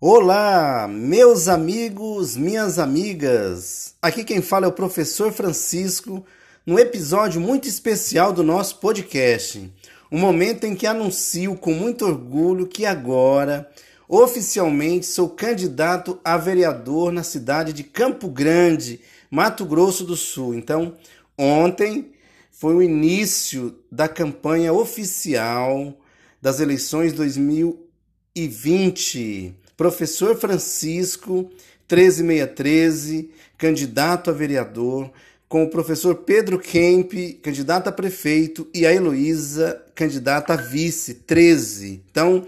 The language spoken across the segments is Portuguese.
Olá, meus amigos, minhas amigas. Aqui quem fala é o professor Francisco, num episódio muito especial do nosso podcast. Um momento em que anuncio com muito orgulho que agora, oficialmente, sou candidato a vereador na cidade de Campo Grande, Mato Grosso do Sul. Então, ontem foi o início da campanha oficial das eleições 2020 professor Francisco, 13613, candidato a vereador, com o professor Pedro Kemp, candidato a prefeito, e a Heloísa, candidata a vice, 13. Então,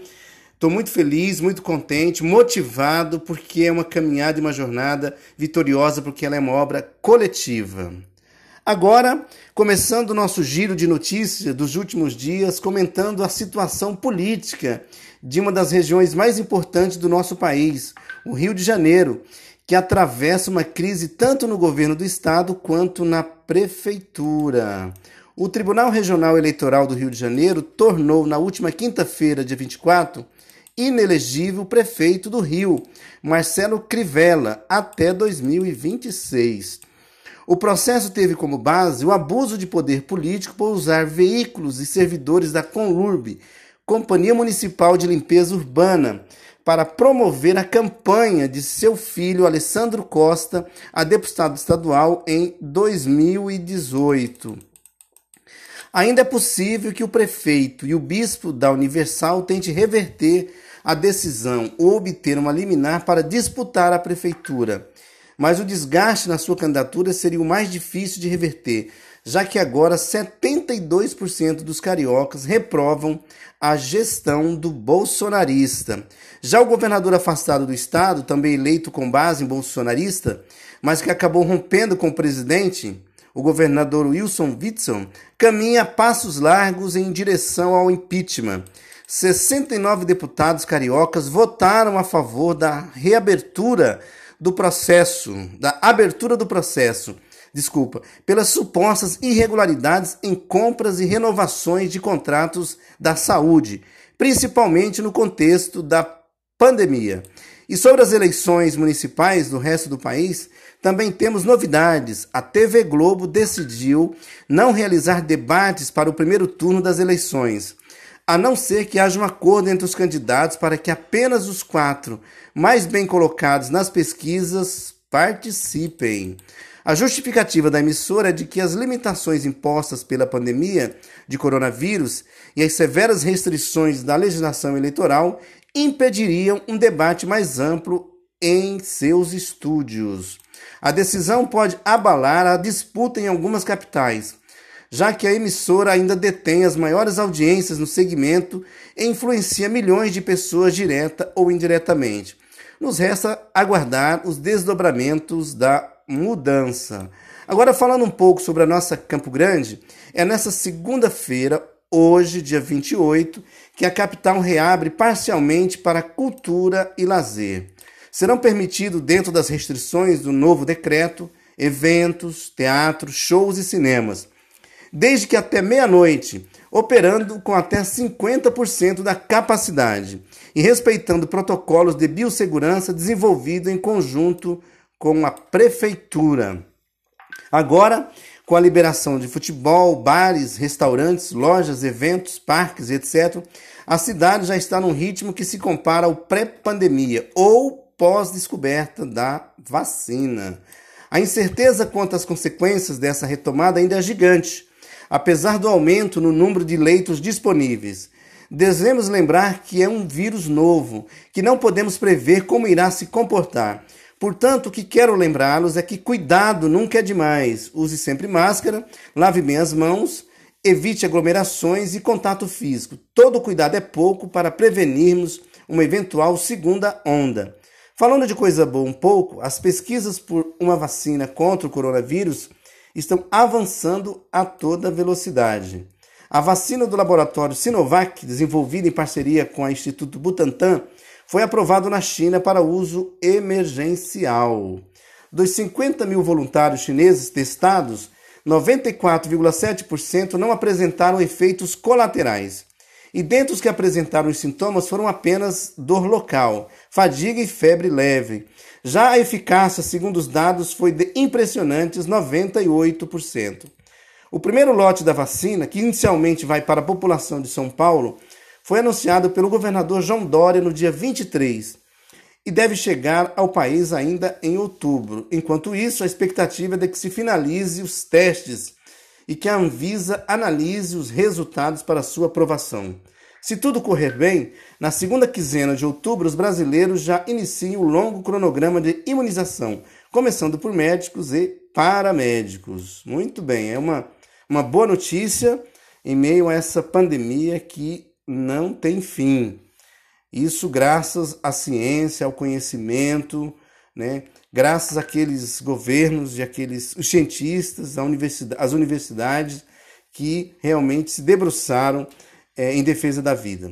estou muito feliz, muito contente, motivado, porque é uma caminhada e uma jornada vitoriosa, porque ela é uma obra coletiva. Agora, começando o nosso giro de notícias dos últimos dias, comentando a situação política de uma das regiões mais importantes do nosso país, o Rio de Janeiro, que atravessa uma crise tanto no governo do estado quanto na prefeitura. O Tribunal Regional Eleitoral do Rio de Janeiro tornou, na última quinta-feira, dia 24, inelegível o prefeito do Rio, Marcelo Crivella, até 2026. O processo teve como base o abuso de poder político por usar veículos e servidores da Conlurb Companhia Municipal de Limpeza Urbana, para promover a campanha de seu filho Alessandro Costa a deputado estadual em 2018. Ainda é possível que o prefeito e o bispo da Universal tentem reverter a decisão ou obter uma liminar para disputar a prefeitura. Mas o desgaste na sua candidatura seria o mais difícil de reverter, já que agora 72% dos cariocas reprovam a gestão do bolsonarista. Já o governador afastado do estado, também eleito com base em bolsonarista, mas que acabou rompendo com o presidente, o governador Wilson Witson, caminha a passos largos em direção ao impeachment. 69 deputados cariocas votaram a favor da reabertura do processo, da abertura do processo desculpa, pelas supostas irregularidades em compras e renovações de contratos da saúde, principalmente no contexto da pandemia. E sobre as eleições municipais do resto do país, também temos novidades. A TV Globo decidiu não realizar debates para o primeiro turno das eleições, a não ser que haja um acordo entre os candidatos para que apenas os quatro mais bem colocados nas pesquisas participem. A justificativa da emissora é de que as limitações impostas pela pandemia de coronavírus e as severas restrições da legislação eleitoral impediriam um debate mais amplo em seus estúdios. A decisão pode abalar a disputa em algumas capitais, já que a emissora ainda detém as maiores audiências no segmento e influencia milhões de pessoas direta ou indiretamente. Nos resta aguardar os desdobramentos da mudança. Agora, falando um pouco sobre a nossa Campo Grande, é nessa segunda-feira, hoje, dia 28, que a capital reabre parcialmente para cultura e lazer. Serão permitidos, dentro das restrições do novo decreto, eventos, teatros, shows e cinemas, desde que até meia-noite, operando com até 50% da capacidade e respeitando protocolos de biossegurança desenvolvidos em conjunto com a prefeitura. Agora, com a liberação de futebol, bares, restaurantes, lojas, eventos, parques, etc., a cidade já está num ritmo que se compara ao pré-pandemia ou pós-descoberta da vacina. A incerteza quanto às consequências dessa retomada ainda é gigante, apesar do aumento no número de leitos disponíveis. Devemos lembrar que é um vírus novo, que não podemos prever como irá se comportar Portanto, o que quero lembrá-los é que cuidado nunca é demais. Use sempre máscara, lave bem as mãos, evite aglomerações e contato físico. Todo cuidado é pouco para prevenirmos uma eventual segunda onda. Falando de coisa boa um pouco, as pesquisas por uma vacina contra o coronavírus estão avançando a toda velocidade. A vacina do laboratório Sinovac, desenvolvida em parceria com o Instituto Butantan, foi aprovado na China para uso emergencial. Dos 50 mil voluntários chineses testados, 94,7% não apresentaram efeitos colaterais. E dentre os que apresentaram os sintomas foram apenas dor local, fadiga e febre leve. Já a eficácia, segundo os dados, foi de impressionantes 98%. O primeiro lote da vacina, que inicialmente vai para a população de São Paulo, foi anunciado pelo governador João Dória no dia 23 e deve chegar ao país ainda em outubro. Enquanto isso, a expectativa é de que se finalize os testes e que a Anvisa analise os resultados para sua aprovação. Se tudo correr bem, na segunda quinzena de outubro, os brasileiros já iniciam o longo cronograma de imunização, começando por médicos e paramédicos. Muito bem, é uma uma boa notícia em meio a essa pandemia que não tem fim. Isso graças à ciência, ao conhecimento, né? graças àqueles governos e àqueles cientistas, universidade, universidades que realmente se debruçaram é, em defesa da vida.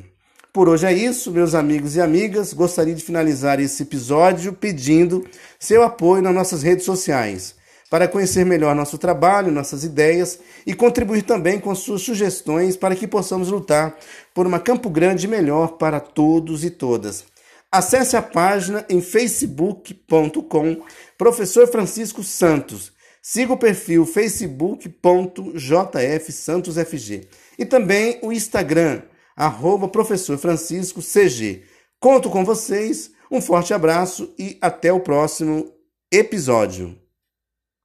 Por hoje é isso, meus amigos e amigas. Gostaria de finalizar esse episódio pedindo seu apoio nas nossas redes sociais para conhecer melhor nosso trabalho, nossas ideias e contribuir também com suas sugestões para que possamos lutar por uma Campo Grande melhor para todos e todas. Acesse a página em facebook.com Professor Francisco Santos. Siga o perfil facebook.jfsantosfg e também o Instagram, arroba Professor Francisco CG. Conto com vocês, um forte abraço e até o próximo episódio.